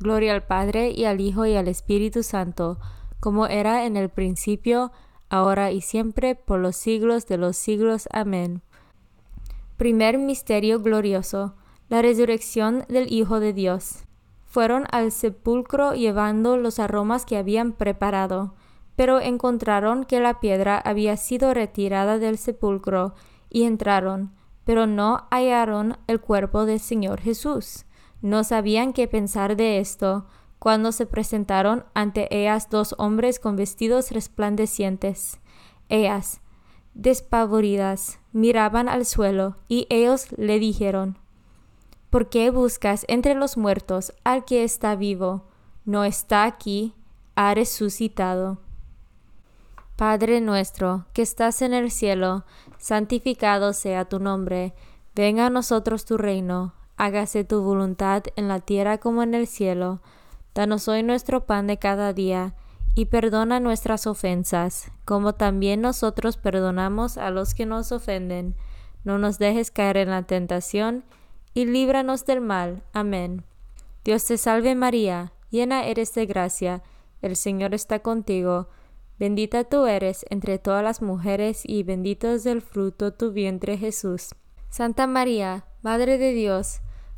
Gloria al Padre y al Hijo y al Espíritu Santo, como era en el principio, ahora y siempre, por los siglos de los siglos. Amén. Primer Misterio Glorioso. La resurrección del Hijo de Dios. Fueron al sepulcro llevando los aromas que habían preparado, pero encontraron que la piedra había sido retirada del sepulcro, y entraron, pero no hallaron el cuerpo del Señor Jesús. No sabían qué pensar de esto cuando se presentaron ante ellas dos hombres con vestidos resplandecientes. Ellas, despavoridas, miraban al suelo y ellos le dijeron, ¿Por qué buscas entre los muertos al que está vivo? No está aquí, ha resucitado. Padre nuestro, que estás en el cielo, santificado sea tu nombre, venga a nosotros tu reino hágase tu voluntad en la tierra como en el cielo. Danos hoy nuestro pan de cada día, y perdona nuestras ofensas, como también nosotros perdonamos a los que nos ofenden. No nos dejes caer en la tentación, y líbranos del mal. Amén. Dios te salve María, llena eres de gracia, el Señor está contigo. Bendita tú eres entre todas las mujeres, y bendito es el fruto tu vientre Jesús. Santa María, Madre de Dios,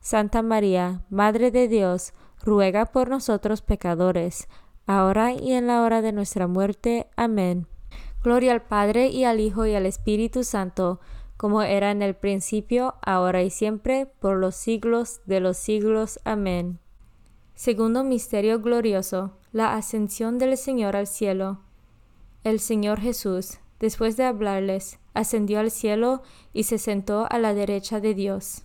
Santa María, Madre de Dios, ruega por nosotros pecadores, ahora y en la hora de nuestra muerte. Amén. Gloria al Padre y al Hijo y al Espíritu Santo, como era en el principio, ahora y siempre, por los siglos de los siglos. Amén. Segundo Misterio Glorioso, la ascensión del Señor al cielo. El Señor Jesús, después de hablarles, ascendió al cielo y se sentó a la derecha de Dios.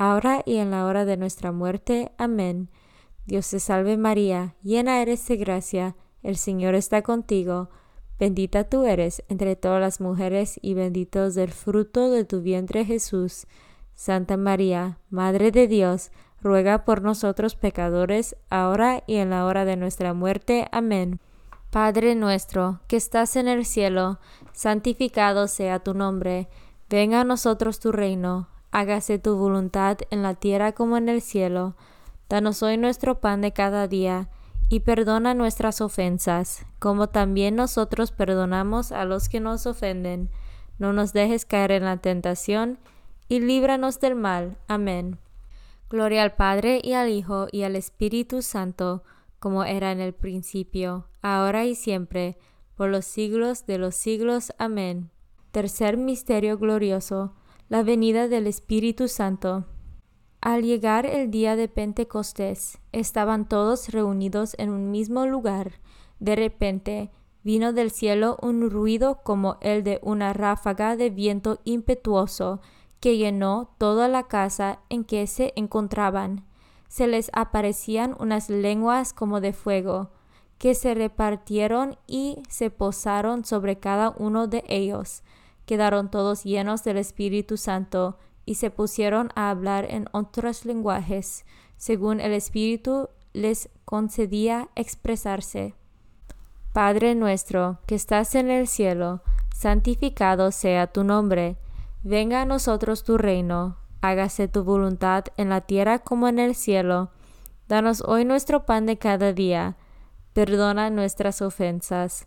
ahora y en la hora de nuestra muerte. Amén. Dios te salve María, llena eres de gracia, el Señor está contigo. Bendita tú eres entre todas las mujeres y bendito es el fruto de tu vientre Jesús. Santa María, Madre de Dios, ruega por nosotros pecadores, ahora y en la hora de nuestra muerte. Amén. Padre nuestro, que estás en el cielo, santificado sea tu nombre. Venga a nosotros tu reino, hágase tu voluntad en la tierra como en el cielo. Danos hoy nuestro pan de cada día, y perdona nuestras ofensas, como también nosotros perdonamos a los que nos ofenden. No nos dejes caer en la tentación, y líbranos del mal. Amén. Gloria al Padre y al Hijo y al Espíritu Santo, como era en el principio, ahora y siempre, por los siglos de los siglos. Amén. Tercer misterio glorioso, la venida del Espíritu Santo. Al llegar el día de Pentecostés, estaban todos reunidos en un mismo lugar. De repente, vino del cielo un ruido como el de una ráfaga de viento impetuoso que llenó toda la casa en que se encontraban. Se les aparecían unas lenguas como de fuego, que se repartieron y se posaron sobre cada uno de ellos quedaron todos llenos del Espíritu Santo y se pusieron a hablar en otros lenguajes, según el Espíritu les concedía expresarse. Padre nuestro, que estás en el cielo, santificado sea tu nombre, venga a nosotros tu reino, hágase tu voluntad en la tierra como en el cielo. Danos hoy nuestro pan de cada día, perdona nuestras ofensas,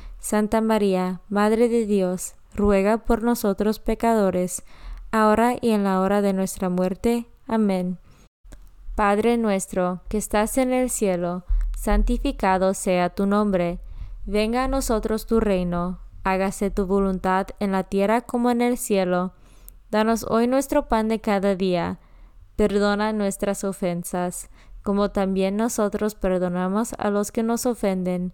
Santa María, Madre de Dios, ruega por nosotros pecadores, ahora y en la hora de nuestra muerte. Amén. Padre nuestro, que estás en el cielo, santificado sea tu nombre. Venga a nosotros tu reino, hágase tu voluntad en la tierra como en el cielo. Danos hoy nuestro pan de cada día. Perdona nuestras ofensas, como también nosotros perdonamos a los que nos ofenden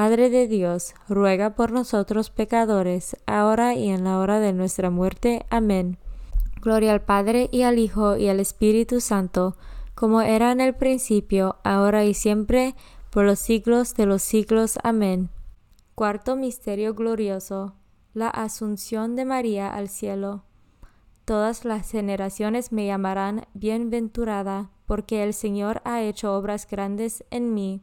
Madre de Dios, ruega por nosotros pecadores, ahora y en la hora de nuestra muerte. Amén. Gloria al Padre y al Hijo y al Espíritu Santo, como era en el principio, ahora y siempre, por los siglos de los siglos. Amén. Cuarto Misterio Glorioso. La Asunción de María al cielo. Todas las generaciones me llamarán bienaventurada, porque el Señor ha hecho obras grandes en mí.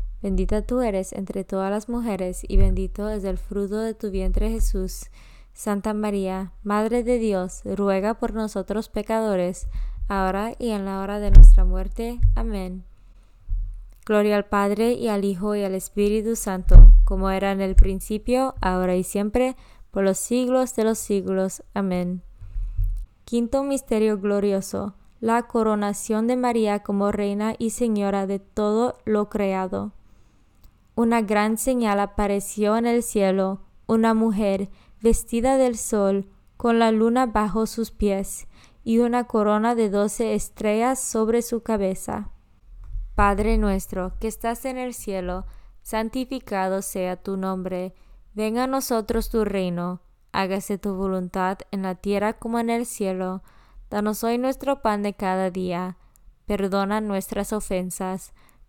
bendita tú eres entre todas las mujeres, y bendito es el fruto de tu vientre Jesús. Santa María, Madre de Dios, ruega por nosotros pecadores, ahora y en la hora de nuestra muerte. Amén. Gloria al Padre y al Hijo y al Espíritu Santo, como era en el principio, ahora y siempre, por los siglos de los siglos. Amén. Quinto Misterio Glorioso. La coronación de María como Reina y Señora de todo lo creado. Una gran señal apareció en el cielo, una mujer vestida del sol, con la luna bajo sus pies, y una corona de doce estrellas sobre su cabeza. Padre nuestro que estás en el cielo, santificado sea tu nombre, venga a nosotros tu reino, hágase tu voluntad en la tierra como en el cielo. Danos hoy nuestro pan de cada día, perdona nuestras ofensas,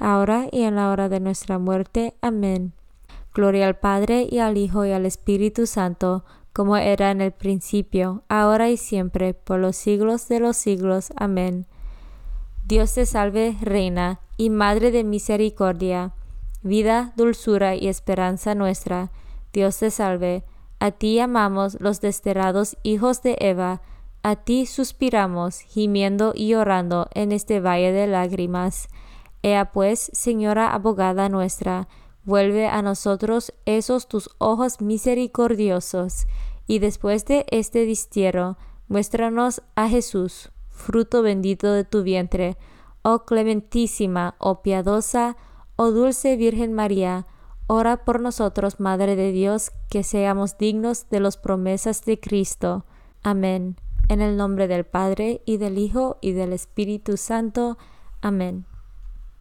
ahora y en la hora de nuestra muerte. Amén. Gloria al Padre y al Hijo y al Espíritu Santo, como era en el principio, ahora y siempre, por los siglos de los siglos. Amén. Dios te salve, Reina y Madre de Misericordia, vida, dulzura y esperanza nuestra. Dios te salve. A ti amamos los desterrados hijos de Eva, a ti suspiramos, gimiendo y llorando en este valle de lágrimas. Ea pues, Señora abogada nuestra, Vuelve a nosotros esos tus ojos misericordiosos, y después de este distierro, muéstranos a Jesús, fruto bendito de tu vientre, oh clementísima, oh piadosa, oh dulce Virgen María, ora por nosotros, Madre de Dios, que seamos dignos de las promesas de Cristo. Amén. En el nombre del Padre, y del Hijo, y del Espíritu Santo. Amén.